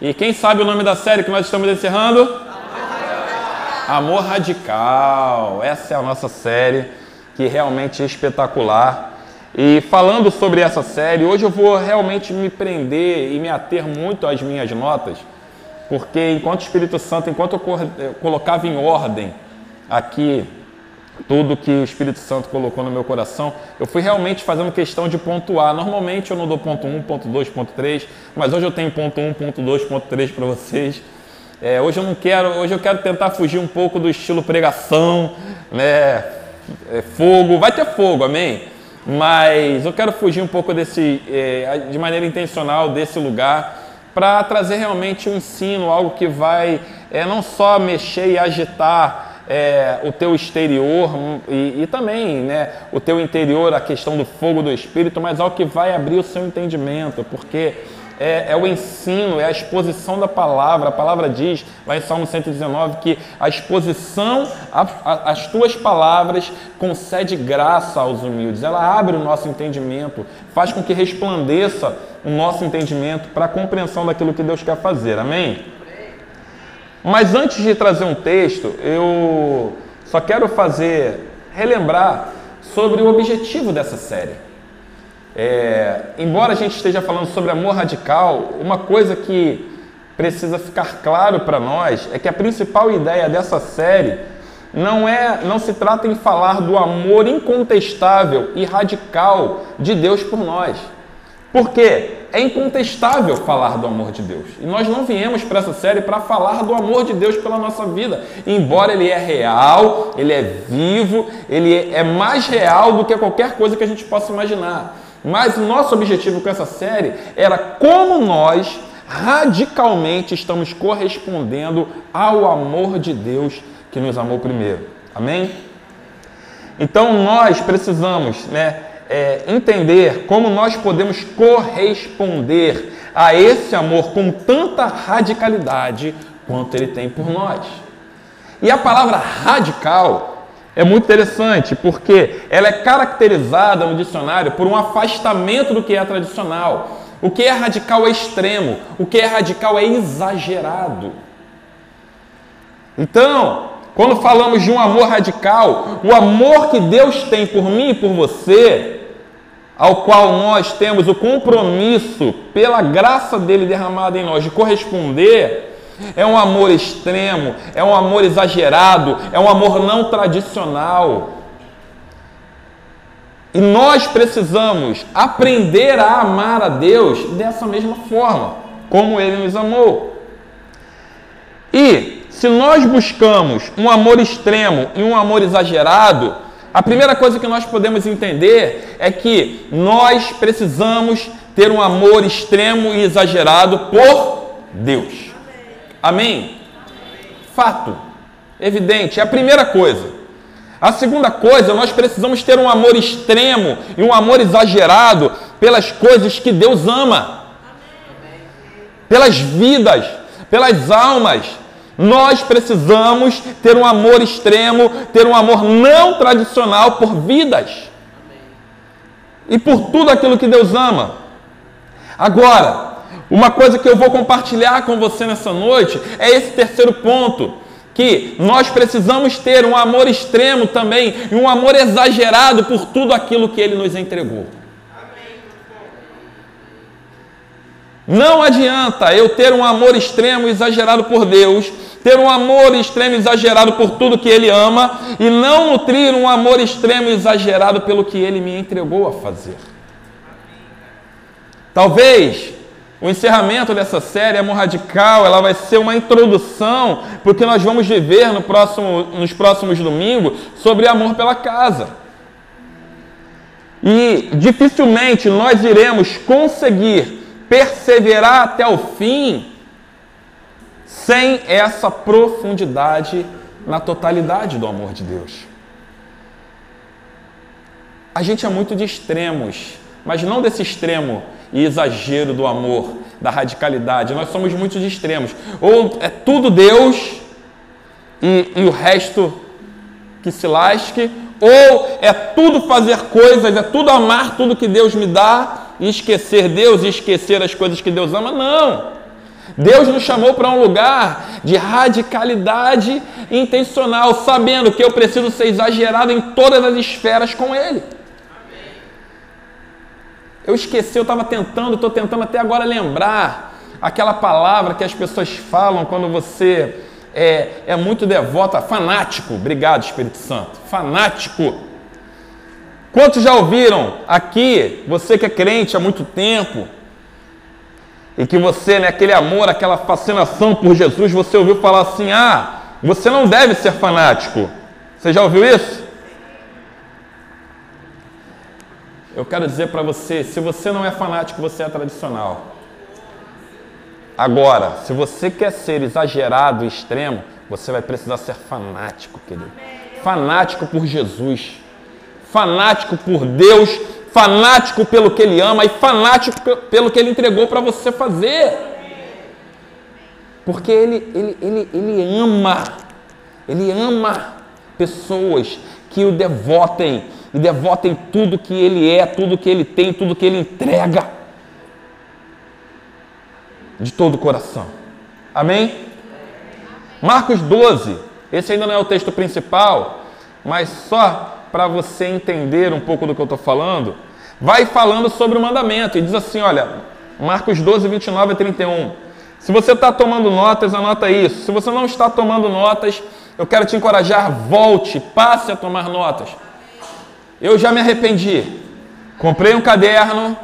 E quem sabe o nome da série que nós estamos encerrando? Amor Radical. Essa é a nossa série que realmente é espetacular. E falando sobre essa série, hoje eu vou realmente me prender e me ater muito às minhas notas, porque enquanto o Espírito Santo, enquanto eu colocava em ordem aqui tudo que o Espírito Santo colocou no meu coração, eu fui realmente fazendo questão de pontuar. Normalmente eu não dou ponto 1, ponto 2, ponto 3, mas hoje eu tenho ponto 1, ponto 2, ponto 3 para vocês. É, hoje eu não quero, hoje eu quero tentar fugir um pouco do estilo pregação, né? É, fogo, vai ter fogo, amém? Mas eu quero fugir um pouco desse, é, de maneira intencional desse lugar para trazer realmente um ensino, algo que vai é, não só mexer e agitar é, o teu exterior hum, e, e, também né, o teu interior, a questão do fogo do Espírito, mas algo que vai abrir o seu entendimento, porque é, é, o ensino, é a exposição da palavra. A palavra diz, lá em Salmo 119, que a exposição às tuas palavras concede graça aos humildes. Ela abre o nosso entendimento, faz com que resplandeça o nosso entendimento para a compreensão daquilo que Deus quer fazer. Amém? Mas antes de trazer um texto, eu só quero fazer, relembrar sobre o objetivo dessa série. É, embora a gente esteja falando sobre amor radical, uma coisa que precisa ficar claro para nós é que a principal ideia dessa série não é, não se trata em falar do amor incontestável e radical de Deus por nós. Porque é incontestável falar do amor de Deus. E nós não viemos para essa série para falar do amor de Deus pela nossa vida. Embora ele é real, ele é vivo, ele é mais real do que qualquer coisa que a gente possa imaginar. Mas o nosso objetivo com essa série era como nós radicalmente estamos correspondendo ao amor de Deus que nos amou primeiro. Amém? Então nós precisamos, né? É, entender como nós podemos corresponder a esse amor com tanta radicalidade quanto ele tem por nós. E a palavra radical é muito interessante porque ela é caracterizada no dicionário por um afastamento do que é tradicional. O que é radical é extremo, o que é radical é exagerado. Então, quando falamos de um amor radical, o amor que Deus tem por mim e por você, ao qual nós temos o compromisso, pela graça dele derramada em nós, de corresponder, é um amor extremo, é um amor exagerado, é um amor não tradicional. E nós precisamos aprender a amar a Deus dessa mesma forma, como ele nos amou. E se nós buscamos um amor extremo e um amor exagerado, a primeira coisa que nós podemos entender é que nós precisamos ter um amor extremo e exagerado por Deus. Amém? Fato, evidente, é a primeira coisa. A segunda coisa, nós precisamos ter um amor extremo e um amor exagerado pelas coisas que Deus ama, pelas vidas, pelas almas, nós precisamos ter um amor extremo, ter um amor não tradicional por vidas e por tudo aquilo que Deus ama. Agora, uma coisa que eu vou compartilhar com você nessa noite é esse terceiro ponto. Que nós precisamos ter um amor extremo também e um amor exagerado por tudo aquilo que Ele nos entregou. Não adianta eu ter um amor extremo exagerado por Deus, ter um amor extremo exagerado por tudo que Ele ama e não nutrir um amor extremo exagerado pelo que Ele me entregou a fazer. Talvez o encerramento dessa série Amor Radical ela vai ser uma introdução porque nós vamos viver no próximo, nos próximos domingos sobre amor pela casa. E dificilmente nós iremos conseguir perseverar até o fim sem essa profundidade na totalidade do amor de Deus. A gente é muito de extremos, mas não desse extremo e exagero do amor, da radicalidade. Nós somos muito de extremos. Ou é tudo Deus e, e o resto que se lasque, ou é tudo fazer coisas, é tudo amar tudo que Deus me dá e esquecer Deus e esquecer as coisas que Deus ama. Não! Deus nos chamou para um lugar de radicalidade intencional, sabendo que eu preciso ser exagerado em todas as esferas com Ele. Eu esqueci, eu estava tentando, estou tentando até agora lembrar aquela palavra que as pessoas falam quando você é, é muito devota, fanático. Obrigado, Espírito Santo. Fanático. Quantos já ouviram aqui, você que é crente há muito tempo, e que você, né, aquele amor, aquela fascinação por Jesus, você ouviu falar assim: ah, você não deve ser fanático. Você já ouviu isso? Eu quero dizer para você: se você não é fanático, você é tradicional. Agora, se você quer ser exagerado e extremo, você vai precisar ser fanático, querido. Fanático por Jesus, fanático por Deus, fanático pelo que Ele ama e fanático pelo que Ele entregou para você fazer. Porque ele, ele, ele, ele ama, Ele ama pessoas que o devotem e devotem tudo que Ele é, tudo que Ele tem, tudo que Ele entrega de todo o coração. Amém? Marcos 12, esse ainda não é o texto principal, mas só para você entender um pouco do que eu estou falando, vai falando sobre o mandamento e diz assim: olha, Marcos 12, 29 a 31. Se você está tomando notas, anota isso. Se você não está tomando notas, eu quero te encorajar, volte, passe a tomar notas. Eu já me arrependi. Comprei um caderno,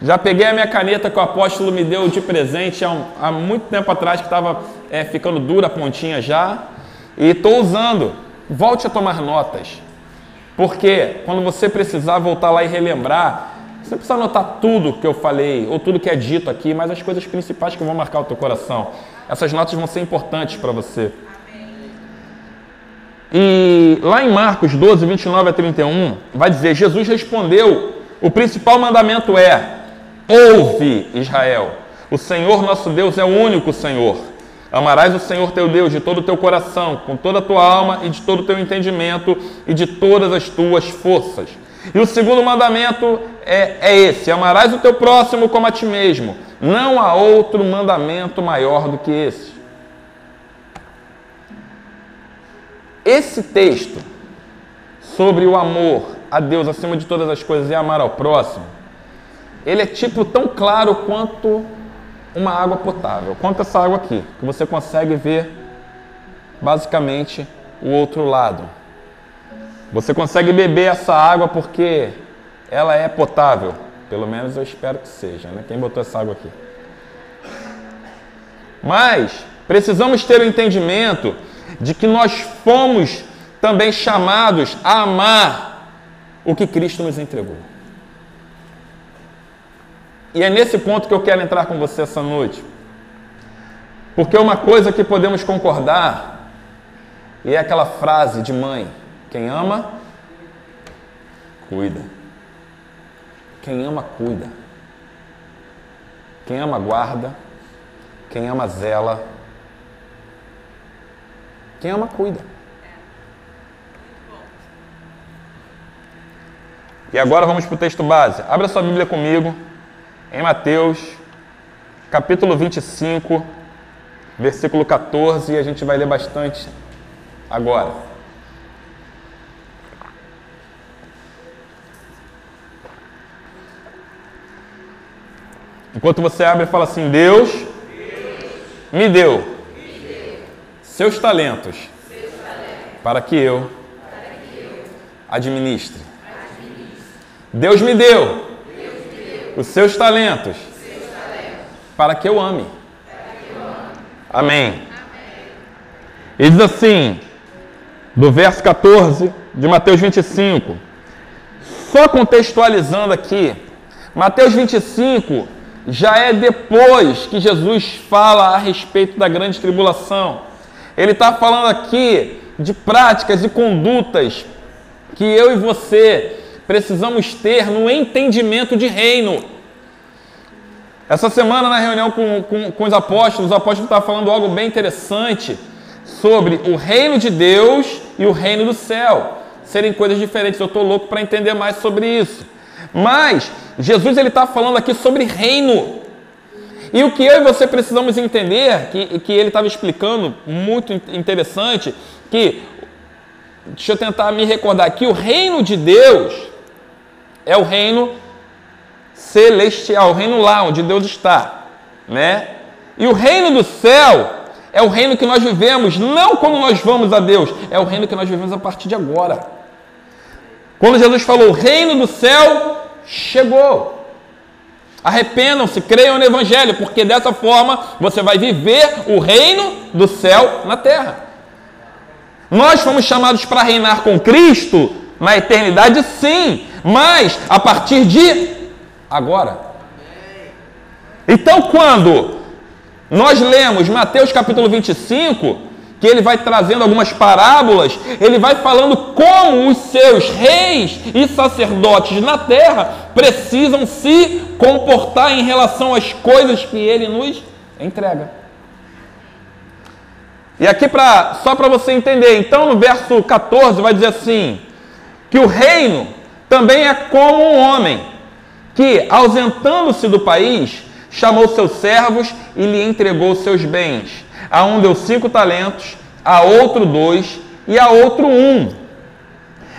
já peguei a minha caneta que o apóstolo me deu de presente há, um, há muito tempo atrás, que estava é, ficando dura a pontinha já, e estou usando. Volte a tomar notas. Porque quando você precisar voltar lá e relembrar, você precisa anotar tudo que eu falei, ou tudo que é dito aqui, mas as coisas principais que vão marcar o teu coração. Essas notas vão ser importantes para você. E lá em Marcos 12, 29 a 31, vai dizer: Jesus respondeu: o principal mandamento é Ouve, Israel, o Senhor nosso Deus é o único Senhor. Amarás o Senhor teu Deus de todo o teu coração, com toda a tua alma e de todo o teu entendimento e de todas as tuas forças. E o segundo mandamento é, é esse: amarás o teu próximo como a ti mesmo. Não há outro mandamento maior do que esse. Esse texto sobre o amor a Deus acima de todas as coisas e amar ao próximo ele é tipo tão claro quanto uma água potável, quanto essa água aqui, que você consegue ver basicamente o outro lado. Você consegue beber essa água porque ela é potável, pelo menos eu espero que seja, né? Quem botou essa água aqui? Mas precisamos ter o entendimento de que nós fomos também chamados a amar o que Cristo nos entregou. E é nesse ponto que eu quero entrar com você essa noite. Porque uma coisa que podemos concordar, e é aquela frase de mãe: quem ama, cuida. Quem ama, cuida. Quem ama, guarda. Quem ama, zela. Quem ama, cuida. E agora vamos para o texto base. Abra sua Bíblia comigo em Mateus, capítulo 25, versículo 14, e a gente vai ler bastante agora. Enquanto você abre, fala assim: Deus, me, deu seus talentos, para que eu, administre. Deus me deu os seus talentos, para que eu ame. Amém. E diz assim, do verso 14 de Mateus 25, só contextualizando aqui, Mateus 25 já é depois que Jesus fala a respeito da grande tribulação. Ele está falando aqui de práticas e condutas que eu e você precisamos ter no entendimento de reino. Essa semana, na reunião com, com, com os apóstolos, o apóstolo estava falando algo bem interessante sobre o reino de Deus e o reino do céu serem coisas diferentes. Eu estou louco para entender mais sobre isso. Mas Jesus ele está falando aqui sobre reino. E o que eu e você precisamos entender, que, que ele estava explicando, muito interessante, que, deixa eu tentar me recordar, que o reino de Deus é o reino celestial, o reino lá onde Deus está, né? E o reino do céu é o reino que nós vivemos, não quando nós vamos a Deus, é o reino que nós vivemos a partir de agora. Quando Jesus falou, o reino do céu chegou. Arrependam-se, creiam no Evangelho, porque dessa forma você vai viver o reino do céu na terra. Nós fomos chamados para reinar com Cristo na eternidade, sim, mas a partir de agora. Então, quando nós lemos Mateus capítulo 25, que ele vai trazendo algumas parábolas, ele vai falando como os seus reis e sacerdotes na terra precisam se comportar em relação às coisas que ele nos entrega. E aqui pra, só para você entender, então no verso 14 vai dizer assim: que o reino também é como um homem que, ausentando-se do país, chamou seus servos e lhe entregou seus bens. A um deu cinco talentos, a outro dois e a outro um,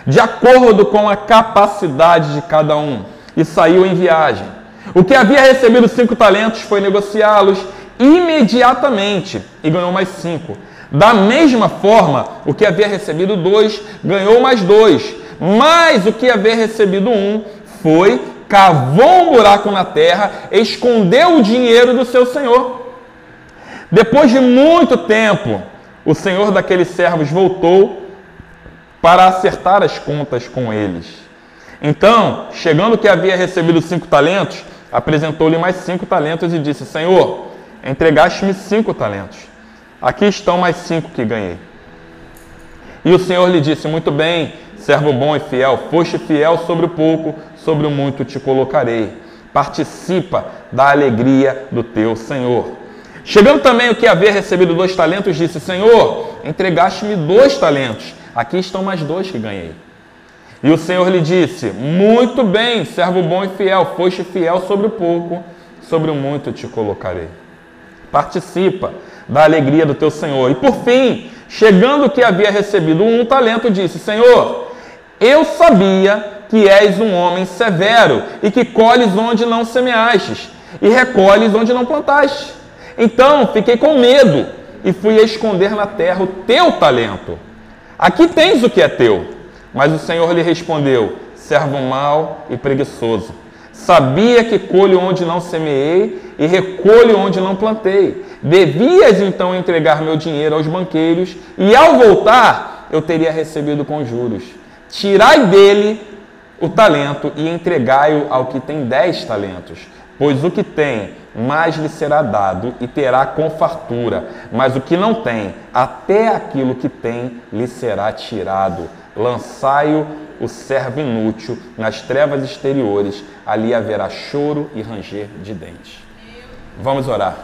de acordo com a capacidade de cada um, e saiu em viagem. O que havia recebido cinco talentos foi negociá-los imediatamente e ganhou mais cinco. Da mesma forma, o que havia recebido dois ganhou mais dois. Mas o que havia recebido um foi cavou um buraco na terra, escondeu o dinheiro do seu senhor. Depois de muito tempo, o senhor daqueles servos voltou para acertar as contas com eles. Então, chegando que havia recebido cinco talentos, apresentou-lhe mais cinco talentos e disse: Senhor, entregaste-me cinco talentos. Aqui estão mais cinco que ganhei. E o Senhor lhe disse: Muito bem, servo bom e fiel, foste fiel sobre o pouco, sobre o muito te colocarei. Participa da alegria do teu Senhor. Chegando também o que havia recebido dois talentos, disse: Senhor, entregaste-me dois talentos, aqui estão mais dois que ganhei. E o Senhor lhe disse: Muito bem, servo bom e fiel, foste fiel sobre o pouco, sobre o muito te colocarei. Participa da alegria do teu Senhor. E por fim, chegando o que havia recebido um talento, disse: Senhor, eu sabia que és um homem severo e que colhes onde não semeastes e recolhes onde não plantaste. Então fiquei com medo e fui esconder na terra o teu talento. Aqui tens o que é teu. Mas o Senhor lhe respondeu: servo mau e preguiçoso. Sabia que colho onde não semeei e recolho onde não plantei. Devias então entregar meu dinheiro aos banqueiros e ao voltar eu teria recebido com juros. Tirai dele o talento e entregai-o ao que tem dez talentos. Pois o que tem, mais lhe será dado e terá com fartura, mas o que não tem, até aquilo que tem lhe será tirado. Lançai-o, o servo inútil, nas trevas exteriores, ali haverá choro e ranger de dentes. Vamos orar.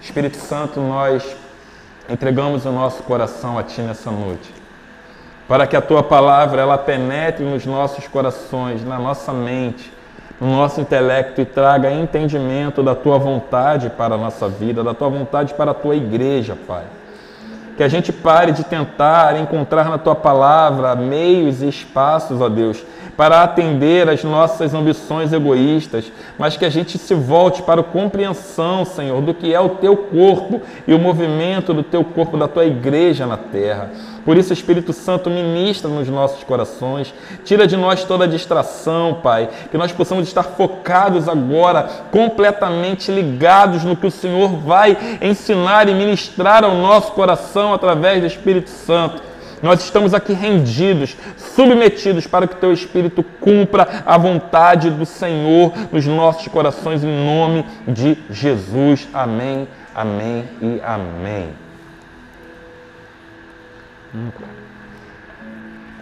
Espírito Santo, nós entregamos o nosso coração a Ti nessa noite para que a tua palavra ela penetre nos nossos corações, na nossa mente, no nosso intelecto e traga entendimento da tua vontade para a nossa vida, da tua vontade para a tua igreja, Pai. Que a gente pare de tentar encontrar na tua palavra meios e espaços, ó Deus, para atender às nossas ambições egoístas, mas que a gente se volte para a compreensão, Senhor, do que é o teu corpo e o movimento do teu corpo, da tua igreja na terra. Por isso, Espírito Santo, ministra nos nossos corações, tira de nós toda distração, Pai, que nós possamos estar focados agora, completamente ligados no que o Senhor vai ensinar e ministrar ao nosso coração através do Espírito Santo. Nós estamos aqui rendidos, submetidos para que Teu Espírito cumpra a vontade do Senhor nos nossos corações, em nome de Jesus. Amém, amém e amém.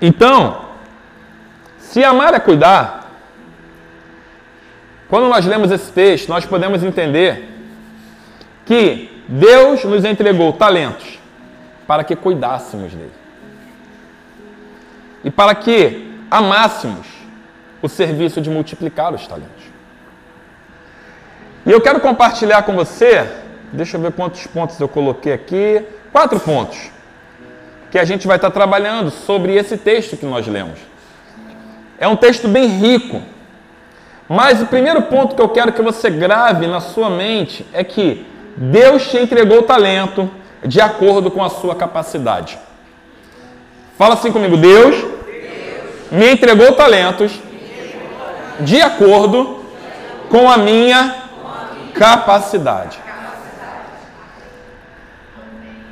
Então, se amar é cuidar, quando nós lemos esse texto, nós podemos entender que Deus nos entregou talentos para que cuidássemos dele. E para que amássemos o serviço de multiplicar os talentos. E eu quero compartilhar com você, deixa eu ver quantos pontos eu coloquei aqui, quatro pontos, que a gente vai estar trabalhando sobre esse texto que nós lemos. É um texto bem rico, mas o primeiro ponto que eu quero que você grave na sua mente é que Deus te entregou o talento de acordo com a sua capacidade. Fala assim comigo: Deus, me entregou talentos de acordo com a minha capacidade.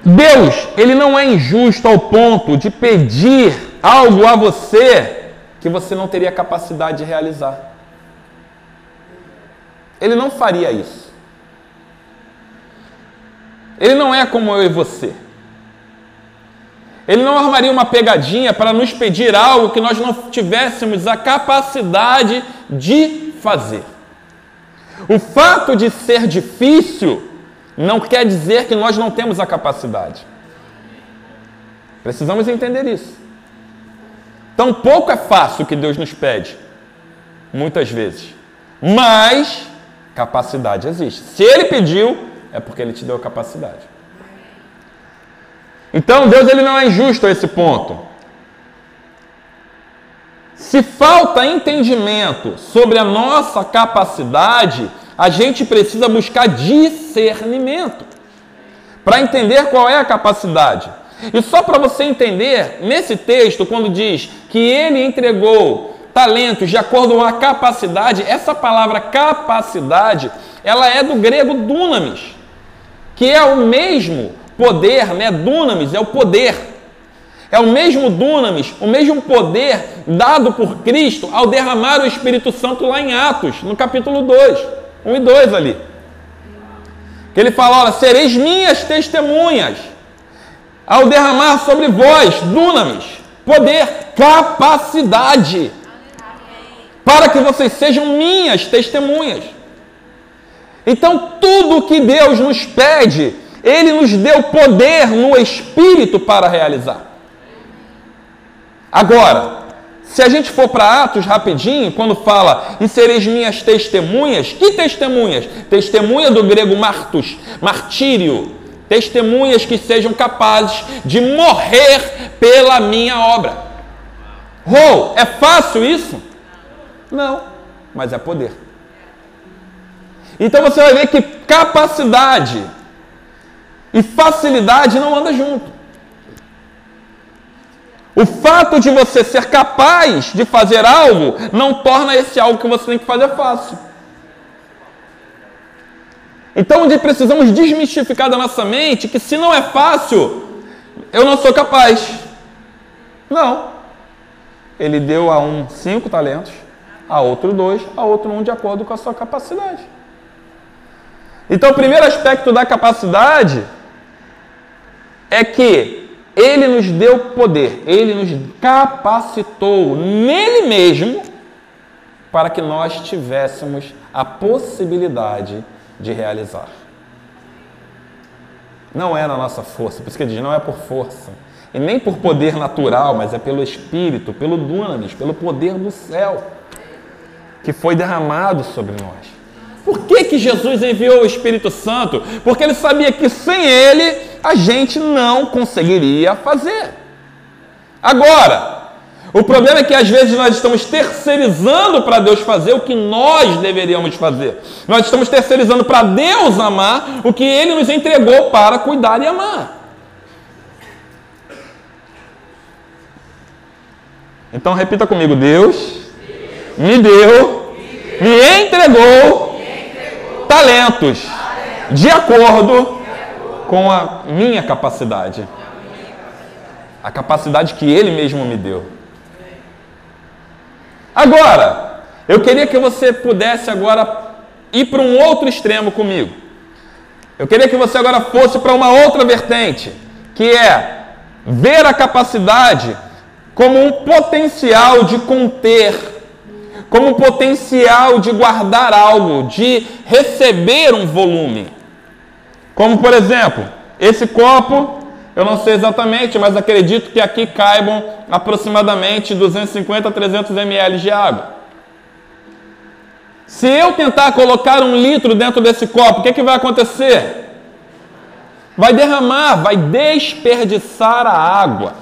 Deus, ele não é injusto ao ponto de pedir algo a você que você não teria capacidade de realizar. Ele não faria isso. Ele não é como eu e você. Ele não armaria uma pegadinha para nos pedir algo que nós não tivéssemos a capacidade de fazer. O fato de ser difícil não quer dizer que nós não temos a capacidade. Precisamos entender isso. Tão pouco é fácil o que Deus nos pede, muitas vezes. Mas capacidade existe. Se Ele pediu, é porque Ele te deu a capacidade. Então Deus ele não é injusto a esse ponto. Se falta entendimento sobre a nossa capacidade, a gente precisa buscar discernimento para entender qual é a capacidade. E só para você entender, nesse texto, quando diz que ele entregou talentos de acordo com a capacidade, essa palavra capacidade, ela é do grego dunamis, que é o mesmo poder, né? Dunamis é o poder. É o mesmo dunamis, o mesmo poder dado por Cristo ao derramar o Espírito Santo lá em Atos, no capítulo 2, 1 e 2 ali. Que ele fala: olha, sereis minhas testemunhas ao derramar sobre vós, dunamis, poder, capacidade, para que vocês sejam minhas testemunhas. Então, tudo que Deus nos pede ele nos deu poder no espírito para realizar. Agora, se a gente for para Atos rapidinho, quando fala e sereis minhas testemunhas, que testemunhas? Testemunha do grego martus, martírio. Testemunhas que sejam capazes de morrer pela minha obra. Oh, é fácil isso? Não, mas é poder. Então você vai ver que capacidade e facilidade não anda junto. O fato de você ser capaz de fazer algo não torna esse algo que você tem que fazer fácil. Então, onde precisamos desmistificar da nossa mente que se não é fácil, eu não sou capaz. Não. Ele deu a um cinco talentos, a outro dois, a outro um de acordo com a sua capacidade. Então, o primeiro aspecto da capacidade é que ele nos deu poder, ele nos capacitou nele mesmo para que nós tivéssemos a possibilidade de realizar. Não é na nossa força, por isso que ele diz, não é por força, e nem por poder natural, mas é pelo Espírito, pelo dunamis, pelo poder do céu que foi derramado sobre nós. Por que, que Jesus enviou o Espírito Santo? Porque ele sabia que sem ele a gente não conseguiria fazer. Agora, o problema é que às vezes nós estamos terceirizando para Deus fazer o que nós deveríamos fazer. Nós estamos terceirizando para Deus amar o que Ele nos entregou para cuidar e amar. Então repita comigo: Deus me deu, me entregou talentos de acordo com a minha capacidade. A capacidade que Ele mesmo me deu. Agora, eu queria que você pudesse agora ir para um outro extremo comigo. Eu queria que você agora fosse para uma outra vertente, que é ver a capacidade como um potencial de conter como potencial de guardar algo, de receber um volume. Como, por exemplo, esse copo, eu não sei exatamente, mas acredito que aqui caibam aproximadamente 250 a 300 ml de água. Se eu tentar colocar um litro dentro desse copo, o que, que vai acontecer? Vai derramar, vai desperdiçar a água.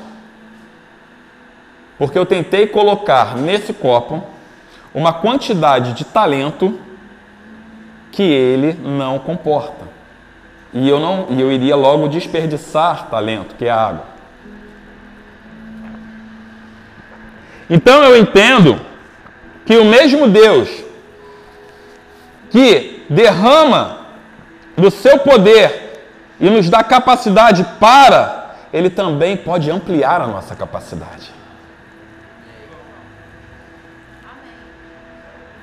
Porque eu tentei colocar nesse copo uma quantidade de talento que ele não comporta. E eu não, eu iria logo desperdiçar talento, que é água. Então eu entendo que o mesmo Deus que derrama do seu poder e nos dá capacidade para, ele também pode ampliar a nossa capacidade.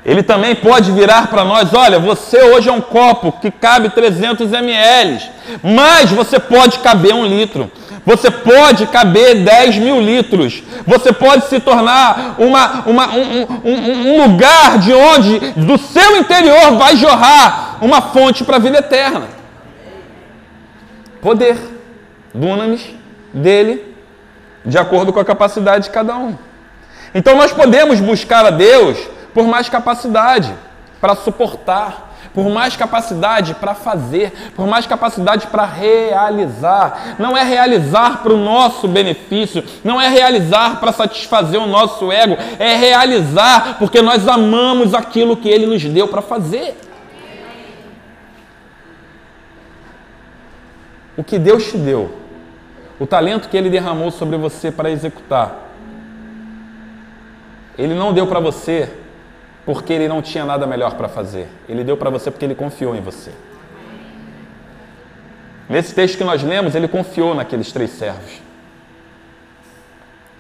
Ele também pode virar para nós: olha, você hoje é um copo que cabe 300 ml, mas você pode caber um litro. Você pode caber 10 mil litros. Você pode se tornar uma, uma, um, um, um lugar de onde, do seu interior, vai jorrar uma fonte para a vida eterna. Poder. Dunamis dele, de acordo com a capacidade de cada um. Então nós podemos buscar a Deus por mais capacidade para suportar por mais capacidade para fazer, por mais capacidade para realizar. Não é realizar para o nosso benefício, não é realizar para satisfazer o nosso ego, é realizar porque nós amamos aquilo que Ele nos deu para fazer. O que Deus te deu, o talento que Ele derramou sobre você para executar, Ele não deu para você porque ele não tinha nada melhor para fazer. Ele deu para você porque ele confiou em você. Nesse texto que nós lemos, ele confiou naqueles três servos.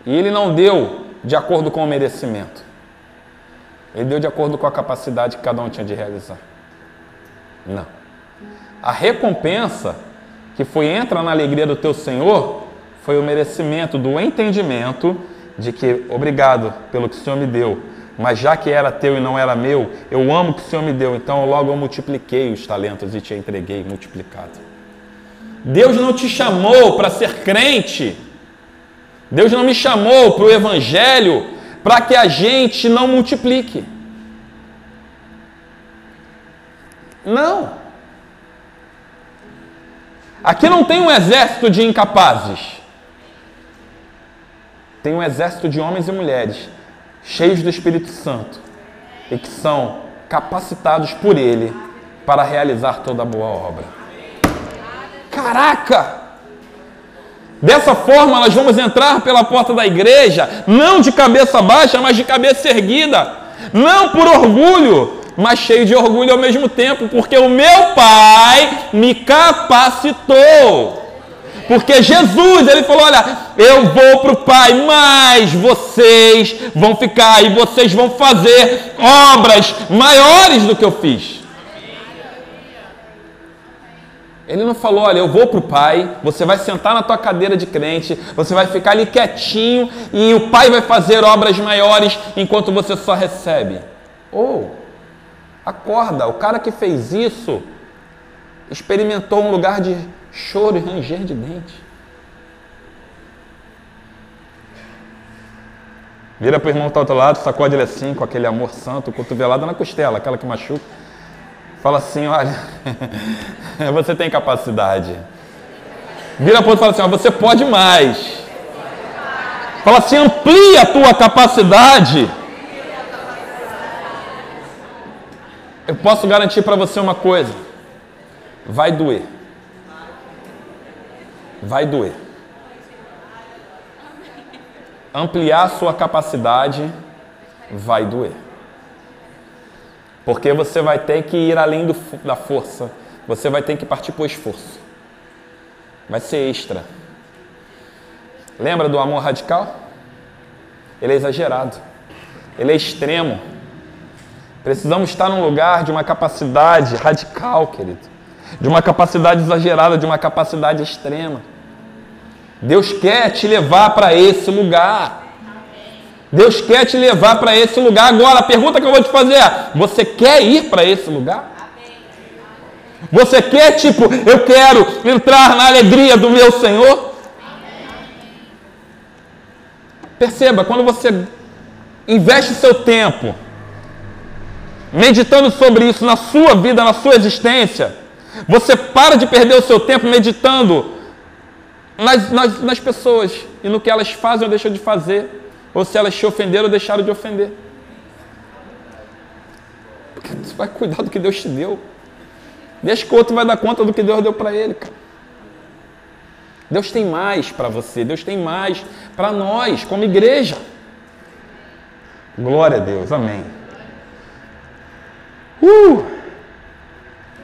E ele não deu de acordo com o merecimento. Ele deu de acordo com a capacidade que cada um tinha de realizar. Não. A recompensa que foi entra na alegria do teu Senhor foi o merecimento do entendimento de que obrigado pelo que o Senhor me deu mas já que era teu e não era meu, eu amo que o Senhor me deu, então logo eu multipliquei os talentos e te entreguei multiplicado. Deus não te chamou para ser crente. Deus não me chamou para o Evangelho para que a gente não multiplique. Não. Aqui não tem um exército de incapazes. Tem um exército de homens e mulheres cheios do Espírito Santo e que são capacitados por Ele para realizar toda a boa obra. Caraca! Dessa forma, nós vamos entrar pela porta da igreja, não de cabeça baixa, mas de cabeça erguida, não por orgulho, mas cheio de orgulho ao mesmo tempo, porque o meu Pai me capacitou. Porque Jesus, ele falou: Olha, eu vou para o Pai, mas vocês vão ficar e vocês vão fazer obras maiores do que eu fiz. Ele não falou, olha, eu vou para o Pai, você vai sentar na tua cadeira de crente, você vai ficar ali quietinho e o Pai vai fazer obras maiores enquanto você só recebe. Ou, oh, acorda, o cara que fez isso experimentou um lugar de choro e ranger de dente. Vira para o irmão que está do outro lado, sacode ele assim, com aquele amor santo, cotovelada na costela, aquela que machuca. Fala assim: olha, você tem capacidade. Vira para o outro e fala assim: ó, você pode mais. Fala assim: amplia a tua capacidade. Eu posso garantir para você uma coisa: vai doer vai doer. Ampliar sua capacidade vai doer. Porque você vai ter que ir além do, da força, você vai ter que partir para o esforço. Vai ser extra. Lembra do amor radical? Ele é exagerado, ele é extremo. Precisamos estar num lugar de uma capacidade radical, querido, de uma capacidade exagerada, de uma capacidade extrema. Deus quer te levar para esse lugar. Deus quer te levar para esse lugar. Agora, a pergunta que eu vou te fazer é: você quer ir para esse lugar? Você quer, tipo, eu quero entrar na alegria do meu Senhor? Perceba, quando você investe seu tempo meditando sobre isso na sua vida, na sua existência, você para de perder o seu tempo meditando nas, nas, nas pessoas e no que elas fazem ou deixam de fazer, ou se elas te ofenderam ou deixaram de ofender. Porque você vai cuidar do que Deus te deu. Deixa que o outro vai dar conta do que Deus deu para ele, cara. Deus tem mais para você, Deus tem mais para nós, como igreja. Glória a Deus, amém. Uh!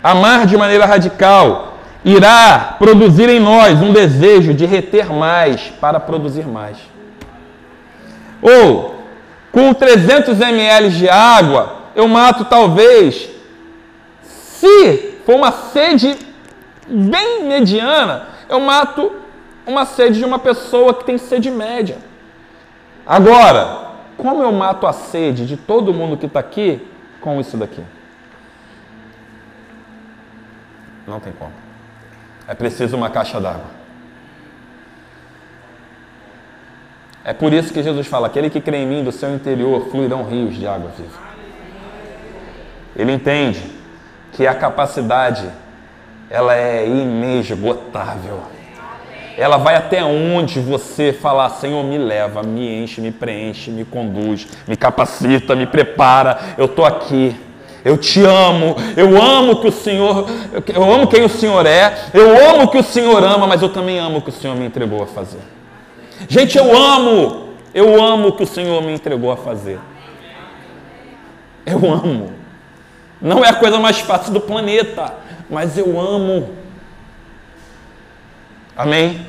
Amar de maneira radical irá produzir em nós um desejo de reter mais para produzir mais. Ou, com 300 ml de água, eu mato talvez, se for uma sede bem mediana, eu mato uma sede de uma pessoa que tem sede média. Agora, como eu mato a sede de todo mundo que está aqui com isso daqui? Não tem como. É preciso uma caixa d'água. É por isso que Jesus fala: aquele que crê em mim, do seu interior fluirão rios de água viva. Ele entende que a capacidade ela é inesgotável. Ela vai até onde você falar, Senhor, me leva, me enche, me preenche, me conduz, me capacita, me prepara. Eu estou aqui. Eu te amo, eu amo que o Senhor, eu amo quem o Senhor é, eu amo que o Senhor ama, mas eu também amo o que o Senhor me entregou a fazer. Gente, eu amo, eu amo o que o Senhor me entregou a fazer. Eu amo. Não é a coisa mais fácil do planeta, mas eu amo. Amém?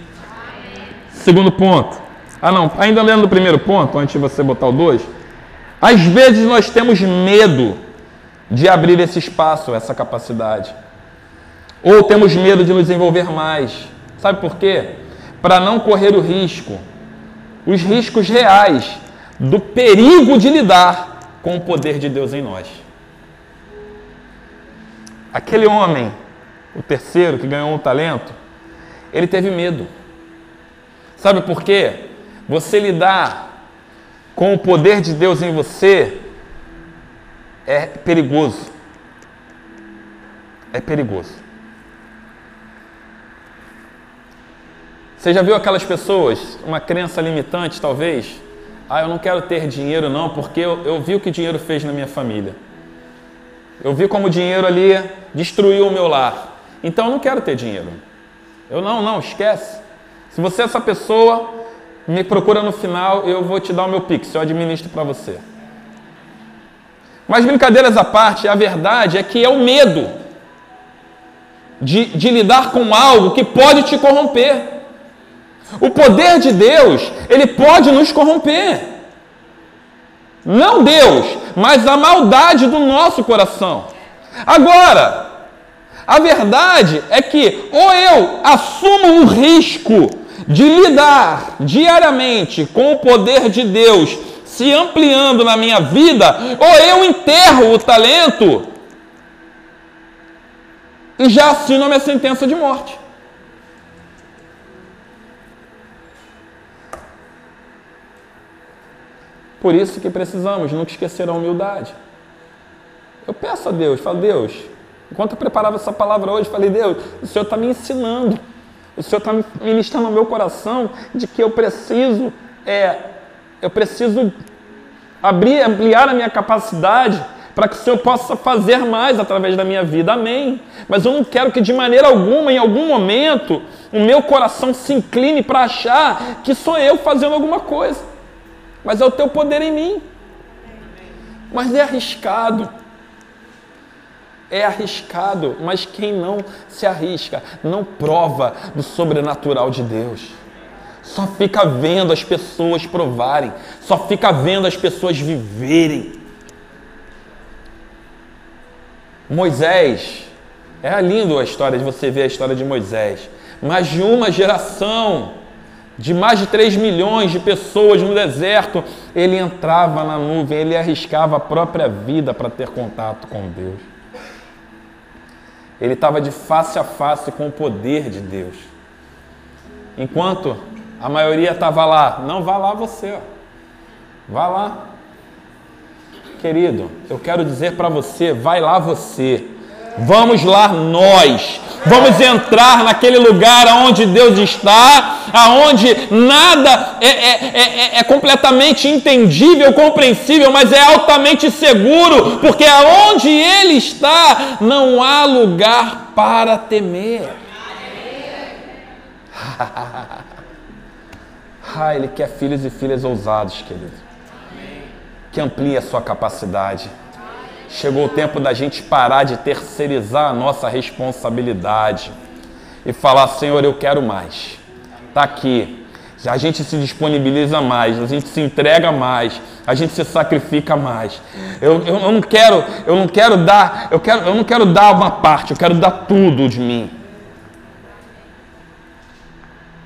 Segundo ponto. Ah, não, ainda lendo o primeiro ponto, antes de você botar o dois. Às vezes nós temos medo de abrir esse espaço, essa capacidade. Ou temos medo de nos envolver mais. Sabe por quê? Para não correr o risco, os riscos reais do perigo de lidar com o poder de Deus em nós. Aquele homem, o terceiro que ganhou um talento, ele teve medo. Sabe por quê? Você lidar com o poder de Deus em você é perigoso. É perigoso. Você já viu aquelas pessoas, uma crença limitante talvez? Ah, eu não quero ter dinheiro não, porque eu, eu vi o que dinheiro fez na minha família. Eu vi como o dinheiro ali destruiu o meu lar. Então eu não quero ter dinheiro. Eu não, não, esquece. Se você é essa pessoa, me procura no final, eu vou te dar o meu Pix, eu administro para você. Mas brincadeiras à parte, a verdade é que é o medo de, de lidar com algo que pode te corromper. O poder de Deus, ele pode nos corromper. Não Deus, mas a maldade do nosso coração. Agora, a verdade é que ou eu assumo o risco de lidar diariamente com o poder de Deus se ampliando na minha vida, ou eu enterro o talento e já assino a minha sentença de morte. Por isso que precisamos nunca esquecer a humildade. Eu peço a Deus, falo, Deus, enquanto eu preparava essa palavra hoje, falei, Deus, o Senhor está me ensinando, o Senhor está ministrando no meu coração de que eu preciso é, eu preciso abrir, ampliar a minha capacidade para que o Senhor possa fazer mais através da minha vida. Amém. Mas eu não quero que de maneira alguma, em algum momento, o meu coração se incline para achar que sou eu fazendo alguma coisa. Mas é o teu poder em mim. Mas é arriscado. É arriscado, mas quem não se arrisca não prova do sobrenatural de Deus. Só fica vendo as pessoas provarem, só fica vendo as pessoas viverem. Moisés, é lindo a história de você ver a história de Moisés. Mas de uma geração, de mais de 3 milhões de pessoas no deserto, ele entrava na nuvem, ele arriscava a própria vida para ter contato com Deus. Ele estava de face a face com o poder de Deus. Enquanto a maioria estava lá. Não, vá lá você. Ó. Vá lá. Querido, eu quero dizer para você, vai lá você. Vamos lá nós. Vamos entrar naquele lugar onde Deus está, aonde nada é, é, é, é, completamente entendível, compreensível, mas é altamente seguro, porque aonde Ele está, não há lugar para temer. ah, Ele quer filhos e filhas ousados, querido, que amplie a sua capacidade Chegou o tempo da gente parar de terceirizar a nossa responsabilidade e falar: Senhor, eu quero mais. Está aqui. A gente se disponibiliza mais, a gente se entrega mais, a gente se sacrifica mais. Eu, eu, eu, não quero, eu não quero dar, eu, quero, eu não quero dar uma parte, eu quero dar tudo de mim.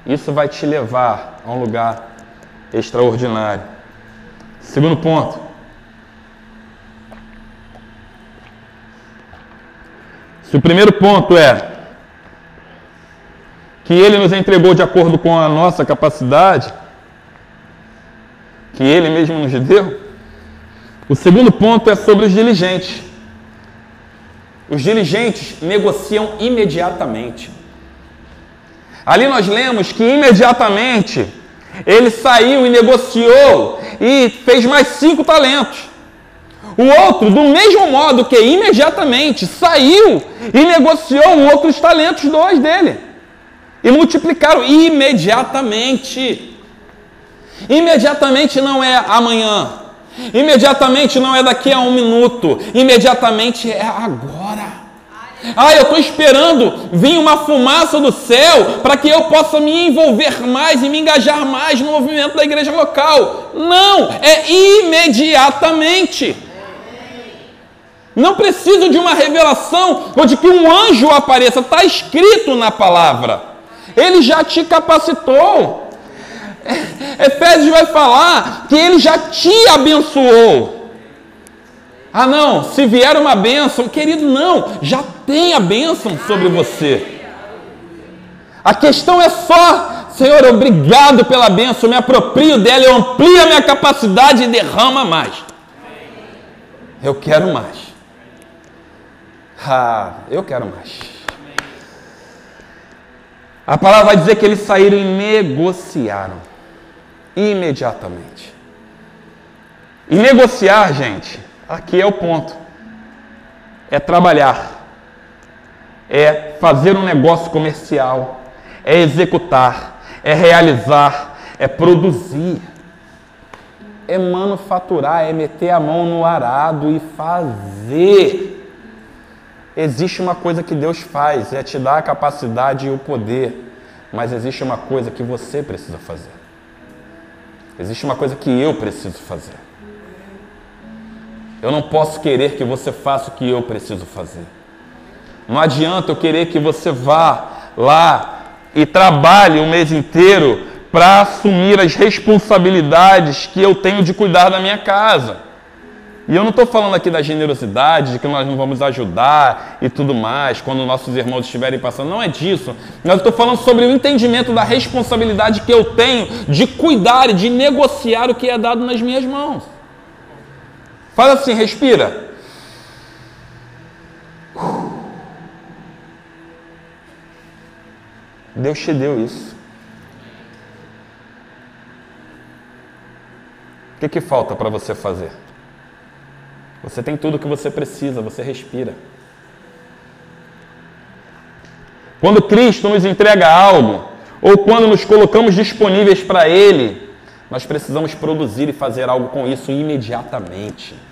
Isso vai te levar a um lugar extraordinário. Segundo ponto, Se o primeiro ponto é que ele nos entregou de acordo com a nossa capacidade, que ele mesmo nos deu, o segundo ponto é sobre os diligentes. Os diligentes negociam imediatamente. Ali nós lemos que imediatamente ele saiu e negociou e fez mais cinco talentos. O outro, do mesmo modo que imediatamente saiu e negociou outros talentos dois dele. E multiplicaram imediatamente. Imediatamente não é amanhã. Imediatamente não é daqui a um minuto. Imediatamente é agora. Ah, eu estou esperando vir uma fumaça do céu para que eu possa me envolver mais e me engajar mais no movimento da igreja local. Não, é imediatamente. Não preciso de uma revelação ou de que um anjo apareça. Está escrito na palavra. Ele já te capacitou. Efésios vai falar que ele já te abençoou. Ah, não, se vier uma bênção, querido, não, já tem a bênção sobre você. A questão é só, Senhor, obrigado pela bênção, me aproprio dela, eu amplio a minha capacidade e derrama mais. Eu quero mais. Ah, eu quero mais. A palavra vai dizer que eles saíram e negociaram imediatamente. E negociar, gente, aqui é o ponto. É trabalhar, é fazer um negócio comercial, é executar, é realizar, é produzir, é manufaturar, é meter a mão no arado e fazer. Existe uma coisa que Deus faz, é te dar a capacidade e o poder, mas existe uma coisa que você precisa fazer. Existe uma coisa que eu preciso fazer. Eu não posso querer que você faça o que eu preciso fazer. Não adianta eu querer que você vá lá e trabalhe o mês inteiro para assumir as responsabilidades que eu tenho de cuidar da minha casa. E eu não estou falando aqui da generosidade, de que nós não vamos ajudar e tudo mais, quando nossos irmãos estiverem passando. Não é disso. Mas estou falando sobre o entendimento da responsabilidade que eu tenho de cuidar e de negociar o que é dado nas minhas mãos. Faz assim, respira. Deus te deu isso. O que, que falta para você fazer? Você tem tudo o que você precisa, você respira. Quando Cristo nos entrega algo, ou quando nos colocamos disponíveis para Ele, nós precisamos produzir e fazer algo com isso imediatamente.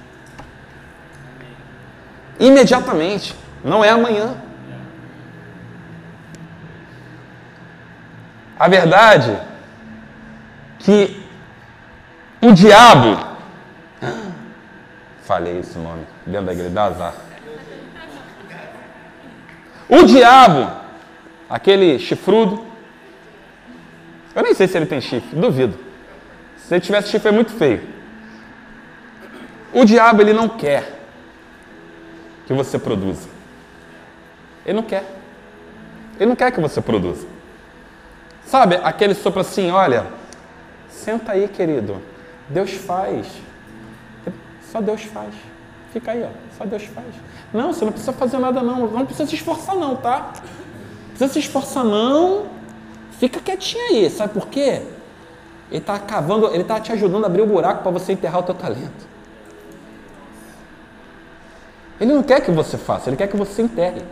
Imediatamente, não é amanhã. A verdade que o diabo Falei esse nome. Dentro da igreja, dá azar. O diabo, aquele chifrudo, eu nem sei se ele tem chifre, duvido. Se ele tivesse chifre é muito feio. O diabo ele não quer que você produza. Ele não quer. Ele não quer que você produza. Sabe, aquele sopro assim, olha, senta aí, querido. Deus faz. Só Deus faz. Fica aí, ó. Só Deus faz. Não, você não precisa fazer nada, não. Não precisa se esforçar, não, tá? Não precisa se esforçar, não. Fica quietinho aí. Sabe por quê? Ele está cavando, ele está te ajudando a abrir o buraco para você enterrar o teu talento. Ele não quer que você faça, ele quer que você enterre.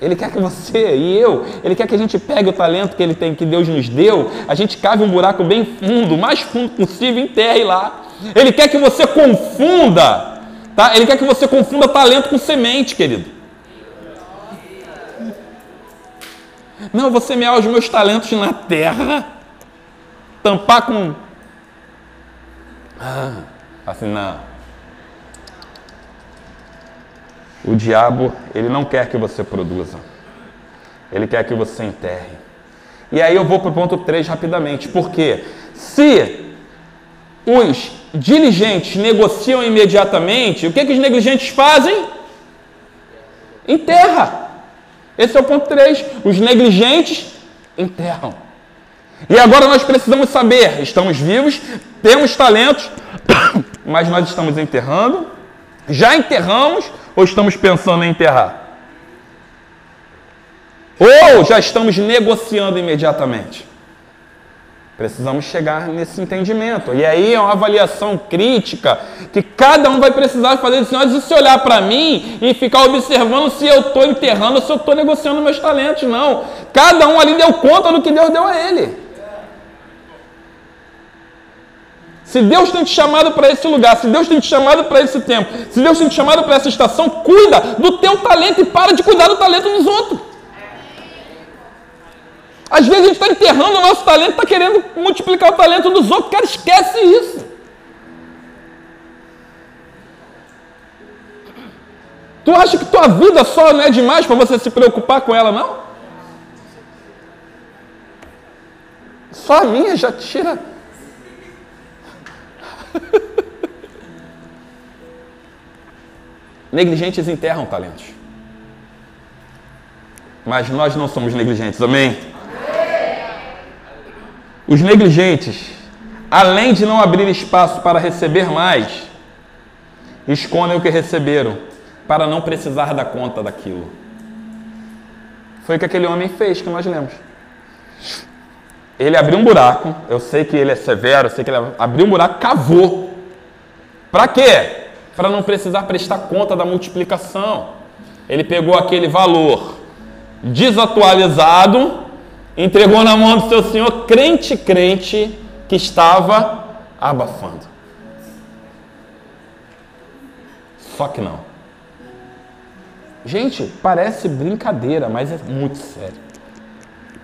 Ele quer que você e eu, ele quer que a gente pegue o talento que ele tem, que Deus nos deu, a gente cave um buraco bem fundo, o mais fundo possível, enterre lá. Ele quer que você confunda, tá? Ele quer que você confunda talento com semente, querido. Não, você semear os meus talentos na terra, tampar com. Ah, assim, não. O diabo, ele não quer que você produza. Ele quer que você enterre. E aí eu vou para o ponto 3 rapidamente. Porque se os diligentes negociam imediatamente, o que, que os negligentes fazem? Enterra. Esse é o ponto 3. Os negligentes enterram. E agora nós precisamos saber: estamos vivos, temos talentos, mas nós estamos enterrando, já enterramos ou estamos pensando em enterrar? Ou já estamos negociando imediatamente? Precisamos chegar nesse entendimento. E aí é uma avaliação crítica que cada um vai precisar fazer. Senão, se olhar para mim e ficar observando se eu estou enterrando se eu estou negociando meus talentos, não. Cada um ali deu conta do que Deus deu a ele. Se Deus tem te chamado para esse lugar, se Deus tem te chamado para esse tempo, se Deus tem te chamado para essa estação, cuida do teu talento e para de cuidar do talento dos outros. Às vezes a gente está enterrando o nosso talento, está querendo multiplicar o talento dos outros. Cara, esquece isso. Tu acha que tua vida só não é demais para você se preocupar com ela, não? Só a minha já tira Negligentes enterram talentos. Mas nós não somos negligentes, amém? Os negligentes, além de não abrir espaço para receber mais, escondem o que receberam para não precisar dar conta daquilo. Foi o que aquele homem fez, que nós lemos. Ele abriu um buraco, eu sei que ele é severo, eu sei que ele abriu um buraco, cavou. Para quê? Para não precisar prestar conta da multiplicação. Ele pegou aquele valor desatualizado, entregou na mão do seu senhor, crente, crente, que estava abafando. Só que não. Gente, parece brincadeira, mas é muito sério.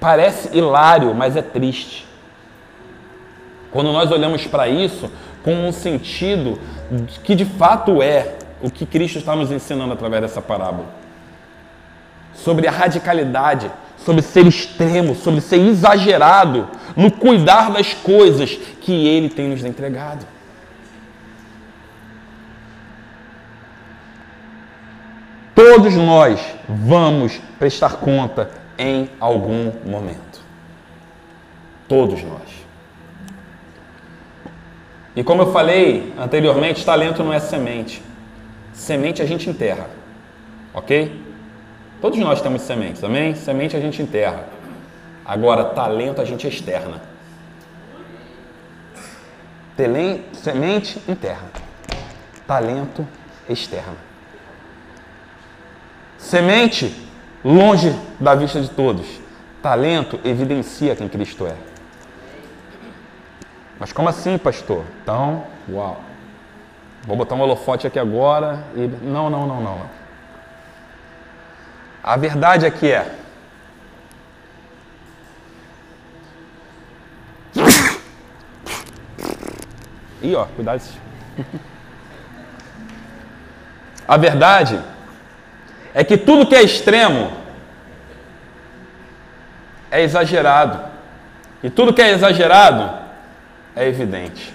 Parece hilário, mas é triste. Quando nós olhamos para isso com um sentido que de fato é o que Cristo está nos ensinando através dessa parábola. Sobre a radicalidade, sobre ser extremo, sobre ser exagerado no cuidar das coisas que Ele tem nos entregado. Todos nós vamos prestar conta em algum momento. Todos nós. E como eu falei anteriormente, talento não é semente. Semente a gente enterra. Ok? Todos nós temos sementes, amém? Semente a gente enterra. Agora, talento a gente externa. Telen, semente enterra. Talento externa. Semente longe da vista de todos. Talento evidencia quem Cristo é. Mas como assim, pastor? Então, uau. Vou botar um holofote aqui agora e. Não, não, não, não. A verdade aqui é. Ih, ó, cuidado. A verdade é que tudo que é extremo é exagerado. E tudo que é exagerado é evidente.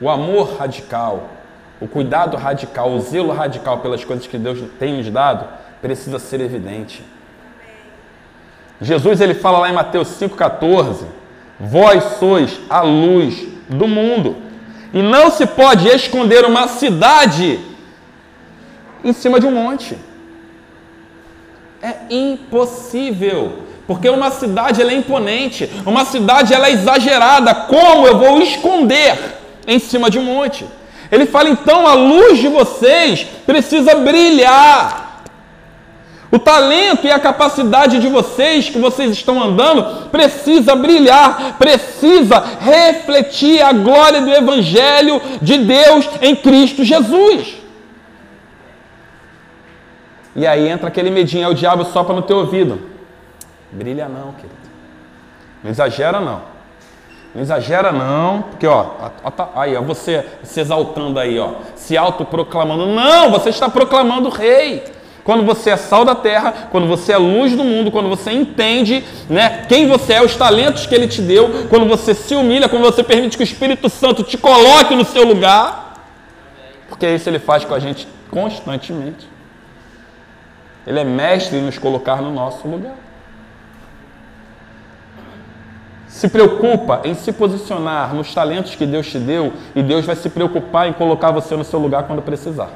O amor radical, o cuidado radical, o zelo radical pelas coisas que Deus tem nos dado, precisa ser evidente. Jesus ele fala lá em Mateus 5,14: Vós sois a luz do mundo. E não se pode esconder uma cidade em cima de um monte. É impossível. Porque uma cidade ela é imponente, uma cidade ela é exagerada. Como eu vou esconder em cima de um monte? Ele fala então: a luz de vocês precisa brilhar. O talento e a capacidade de vocês que vocês estão andando precisa brilhar, precisa refletir a glória do Evangelho de Deus em Cristo Jesus. E aí entra aquele medinho, é o diabo sopra no teu ouvido. Brilha não, querido. Não exagera não. Não exagera não, porque ó, aí, ó, você se exaltando aí, ó, se autoproclamando. Não, você está proclamando rei. Quando você é sal da terra, quando você é luz do mundo, quando você entende né, quem você é, os talentos que ele te deu, quando você se humilha, quando você permite que o Espírito Santo te coloque no seu lugar, porque isso ele faz com a gente constantemente. Ele é mestre em nos colocar no nosso lugar. Se preocupa em se posicionar nos talentos que Deus te deu e Deus vai se preocupar em colocar você no seu lugar quando precisar.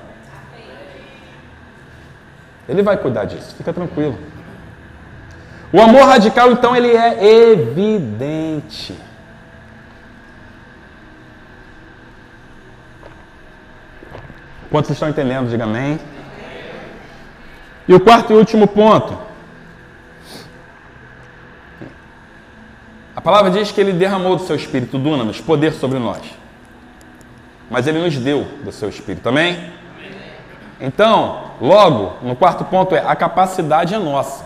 Ele vai cuidar disso, fica tranquilo. O amor radical, então, ele é evidente. Quantos estão entendendo? Diga amém. E o quarto e último ponto. A palavra diz que ele derramou do seu espírito, dunamis, poder sobre nós. Mas ele nos deu do seu espírito, também? Então, logo, no quarto ponto é: a capacidade é nossa,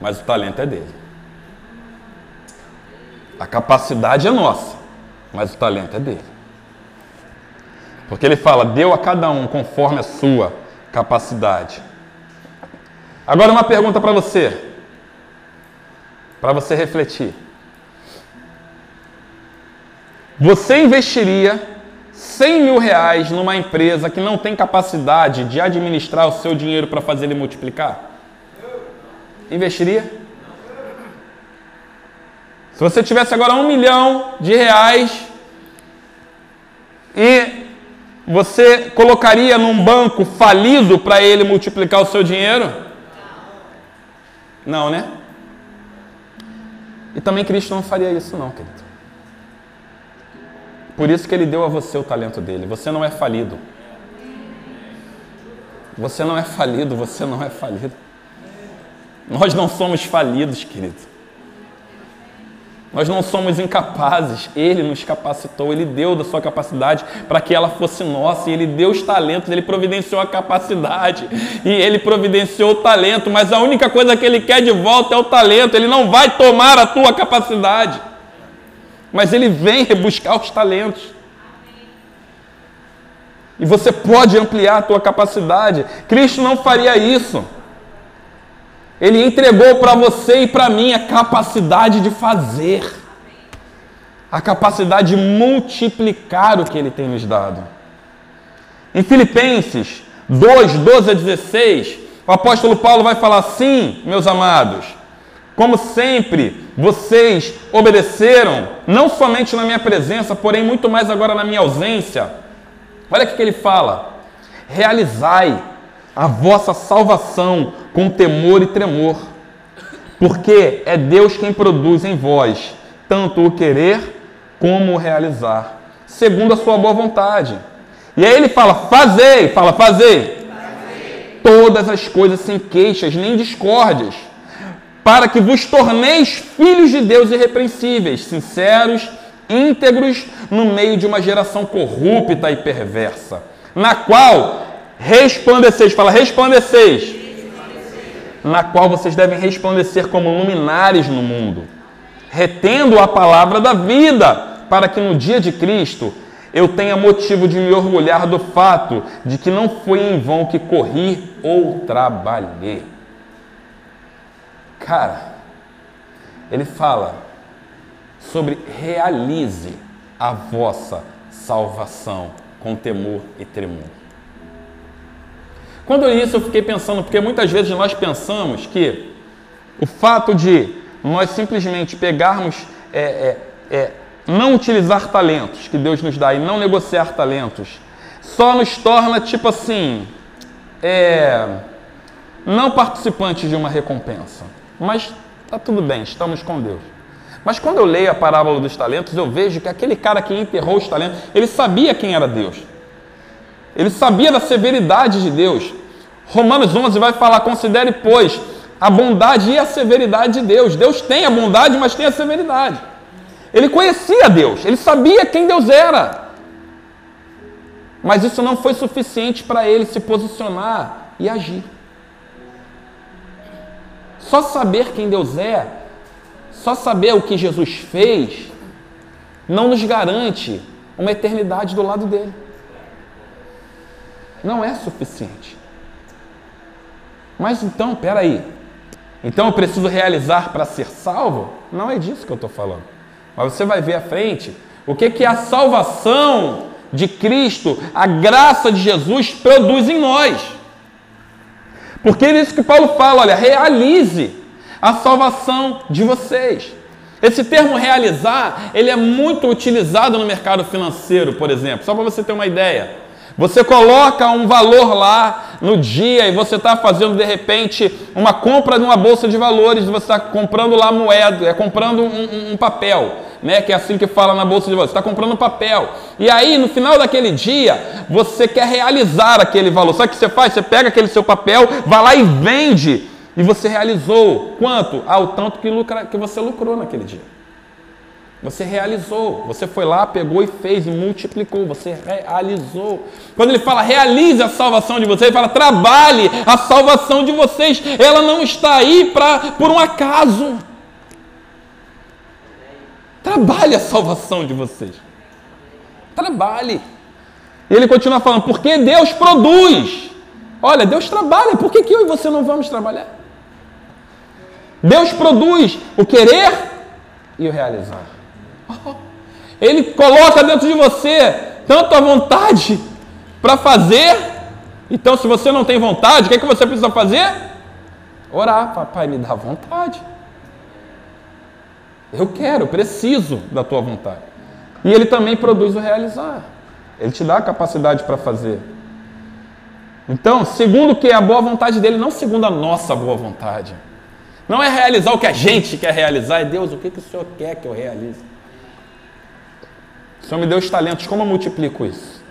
mas o talento é dele. A capacidade é nossa, mas o talento é dele. Porque ele fala: deu a cada um conforme a sua capacidade. Agora, uma pergunta para você, para você refletir. Você investiria 100 mil reais numa empresa que não tem capacidade de administrar o seu dinheiro para fazer ele multiplicar? Investiria? Se você tivesse agora um milhão de reais e você colocaria num banco falido para ele multiplicar o seu dinheiro? Não, né? E também Cristo não faria isso, não, querido. Por isso que ele deu a você o talento dele. Você não é falido. Você não é falido, você não é falido. Nós não somos falidos, querido. Nós não somos incapazes. Ele nos capacitou, ele deu da sua capacidade para que ela fosse nossa. E ele deu os talentos, ele providenciou a capacidade. E ele providenciou o talento, mas a única coisa que ele quer de volta é o talento. Ele não vai tomar a tua capacidade mas ele vem rebuscar os talentos. E você pode ampliar a tua capacidade. Cristo não faria isso. Ele entregou para você e para mim a capacidade de fazer. A capacidade de multiplicar o que ele tem nos dado. Em Filipenses 2, 12 a 16, o apóstolo Paulo vai falar assim, meus amados, como sempre, vocês obedeceram, não somente na minha presença, porém muito mais agora na minha ausência. Olha o que ele fala: realizai a vossa salvação com temor e tremor, porque é Deus quem produz em vós tanto o querer como o realizar, segundo a sua boa vontade. E aí ele fala: fazei, fala, fazei, todas as coisas sem queixas nem discórdias para que vos torneis filhos de Deus irrepreensíveis, sinceros, íntegros, no meio de uma geração corrupta e perversa, na qual resplandeceis, fala resplandeceis, na qual vocês devem resplandecer como luminares no mundo, retendo a palavra da vida, para que no dia de Cristo eu tenha motivo de me orgulhar do fato de que não foi em vão que corri ou trabalhei. Cara, ele fala sobre realize a vossa salvação com temor e tremor. Quando eu li isso, eu fiquei pensando, porque muitas vezes nós pensamos que o fato de nós simplesmente pegarmos é, é, é, não utilizar talentos que Deus nos dá e não negociar talentos só nos torna, tipo assim, é, não participantes de uma recompensa. Mas tá tudo bem, estamos com Deus. Mas quando eu leio a parábola dos talentos, eu vejo que aquele cara que enterrou os talentos, ele sabia quem era Deus. Ele sabia da severidade de Deus. Romanos 11 vai falar: considere, pois, a bondade e a severidade de Deus. Deus tem a bondade, mas tem a severidade. Ele conhecia Deus, ele sabia quem Deus era. Mas isso não foi suficiente para ele se posicionar e agir. Só saber quem Deus é, só saber o que Jesus fez, não nos garante uma eternidade do lado dele. Não é suficiente. Mas então, peraí. Então eu preciso realizar para ser salvo? Não é disso que eu estou falando. Mas você vai ver à frente o que, que a salvação de Cristo, a graça de Jesus produz em nós. Porque é isso que Paulo fala, olha, realize a salvação de vocês. Esse termo realizar, ele é muito utilizado no mercado financeiro, por exemplo, só para você ter uma ideia. Você coloca um valor lá no dia e você está fazendo de repente uma compra de uma bolsa de valores, você está comprando lá moeda, é comprando um, um, papel né? Que é assim que fala na bolsa de valores. Você está comprando papel. E aí, no final daquele dia, você quer realizar aquele valor. Sabe o que você faz? Você pega aquele seu papel, vai lá e vende. E você realizou quanto? Ah, o tanto que, lucra, que você lucrou naquele dia. Você realizou. Você foi lá, pegou e fez e multiplicou. Você realizou. Quando ele fala realize a salvação de vocês, ele fala trabalhe a salvação de vocês. Ela não está aí pra, por um acaso. Trabalhe a salvação de vocês. Trabalhe. E ele continua falando, porque Deus produz. Olha, Deus trabalha, por que, que eu e você não vamos trabalhar? Deus produz o querer e o realizar. Ele coloca dentro de você tanto a vontade para fazer. Então, se você não tem vontade, o que, é que você precisa fazer? Orar. Papai, me dá vontade. Eu quero, preciso da tua vontade. E ele também produz o realizar. Ele te dá a capacidade para fazer. Então, segundo o que é a boa vontade dele, não segundo a nossa boa vontade. Não é realizar o que a gente quer realizar, é Deus, o que, que o Senhor quer que eu realize? O Senhor me deu os talentos, como eu multiplico isso?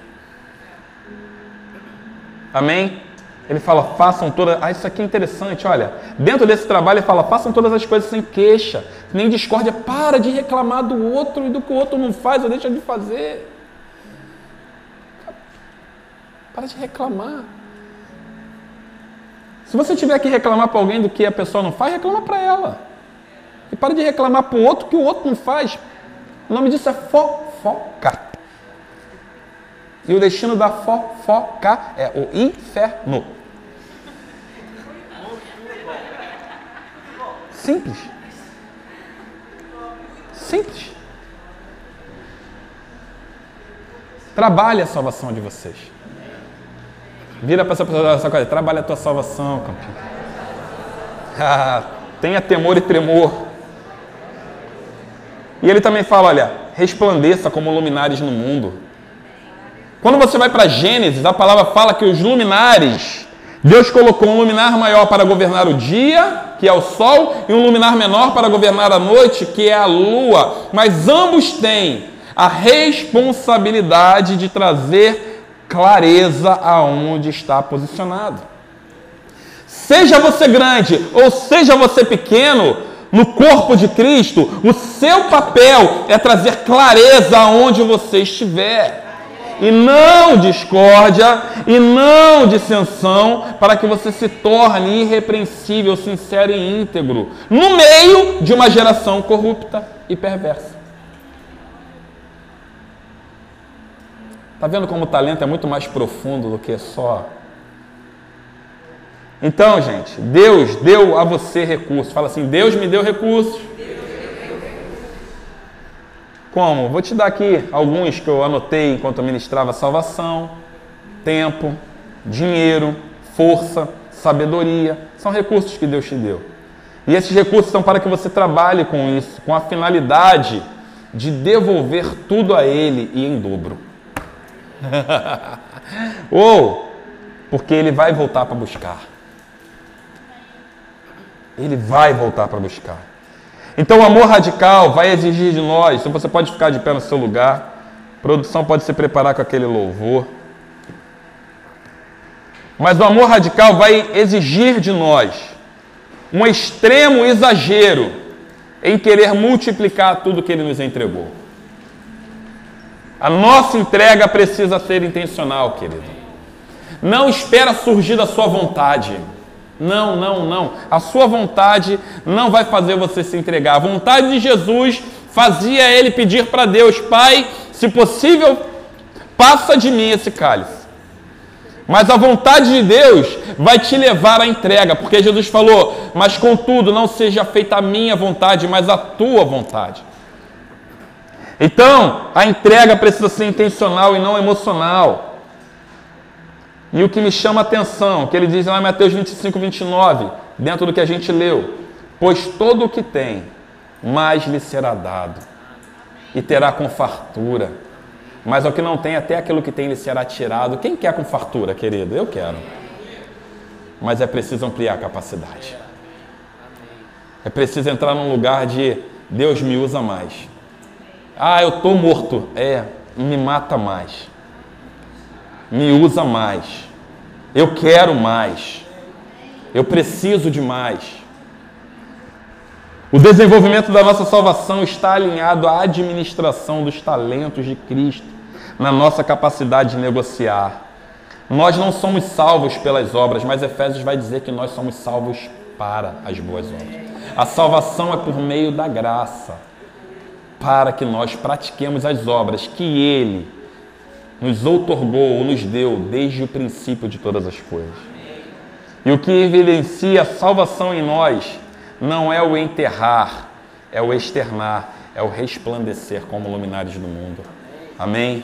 Amém? Ele fala, façam todas. Ah, isso aqui é interessante, olha. Dentro desse trabalho ele fala, façam todas as coisas sem queixa, nem discórdia. Para de reclamar do outro e do que o outro não faz ou deixa de fazer. Para de reclamar. Se você tiver que reclamar para alguém do que a pessoa não faz, reclama para ela. E para de reclamar para o outro que o outro não faz. O nome disso é fofoca. E o destino da fofoca é o inferno. Simples. Simples. Trabalhe a salvação de vocês. Vira para essa pessoa essa coisa, trabalhe a tua salvação, campeão. Ah, tenha temor e tremor. E ele também fala, olha, resplandeça como luminares no mundo. Quando você vai para Gênesis, a palavra fala que os luminares, Deus colocou um luminar maior para governar o dia, que é o sol, e um luminar menor para governar a noite, que é a lua. Mas ambos têm a responsabilidade de trazer clareza aonde está posicionado. Seja você grande ou seja você pequeno, no corpo de Cristo, o seu papel é trazer clareza aonde você estiver e não discórdia e não dissensão, para que você se torne irrepreensível, sincero e íntegro, no meio de uma geração corrupta e perversa. Está vendo como o talento é muito mais profundo do que só. Então, gente, Deus deu a você recursos. Fala assim: Deus me deu recursos como? Vou te dar aqui alguns que eu anotei enquanto eu ministrava salvação, tempo, dinheiro, força, sabedoria. São recursos que Deus te deu. E esses recursos são para que você trabalhe com isso, com a finalidade de devolver tudo a Ele e em dobro. Ou porque Ele vai voltar para buscar. Ele vai voltar para buscar. Então o amor radical vai exigir de nós. Então você pode ficar de pé no seu lugar. A produção pode se preparar com aquele louvor. Mas o amor radical vai exigir de nós um extremo exagero em querer multiplicar tudo que ele nos entregou. A nossa entrega precisa ser intencional, querido. Não espera surgir da sua vontade. Não, não, não. A sua vontade não vai fazer você se entregar. A vontade de Jesus fazia ele pedir para Deus, Pai, se possível, passa de mim esse cálice. Mas a vontade de Deus vai te levar à entrega, porque Jesus falou: Mas contudo, não seja feita a minha vontade, mas a tua vontade. Então, a entrega precisa ser intencional e não emocional. E o que me chama a atenção, que ele diz lá em Mateus 25, 29, dentro do que a gente leu: Pois todo o que tem, mais lhe será dado, e terá com fartura. Mas ao que não tem, até aquilo que tem lhe será tirado. Quem quer com fartura, querido? Eu quero. Mas é preciso ampliar a capacidade. É preciso entrar num lugar de Deus me usa mais. Ah, eu estou morto. É, me mata mais. Me usa mais. Eu quero mais. Eu preciso de mais. O desenvolvimento da nossa salvação está alinhado à administração dos talentos de Cristo, na nossa capacidade de negociar. Nós não somos salvos pelas obras, mas Efésios vai dizer que nós somos salvos para as boas obras. A salvação é por meio da graça, para que nós pratiquemos as obras que Ele nos outorgou ou nos deu desde o princípio de todas as coisas. E o que evidencia a salvação em nós não é o enterrar, é o externar, é o resplandecer como luminares do mundo. Amém?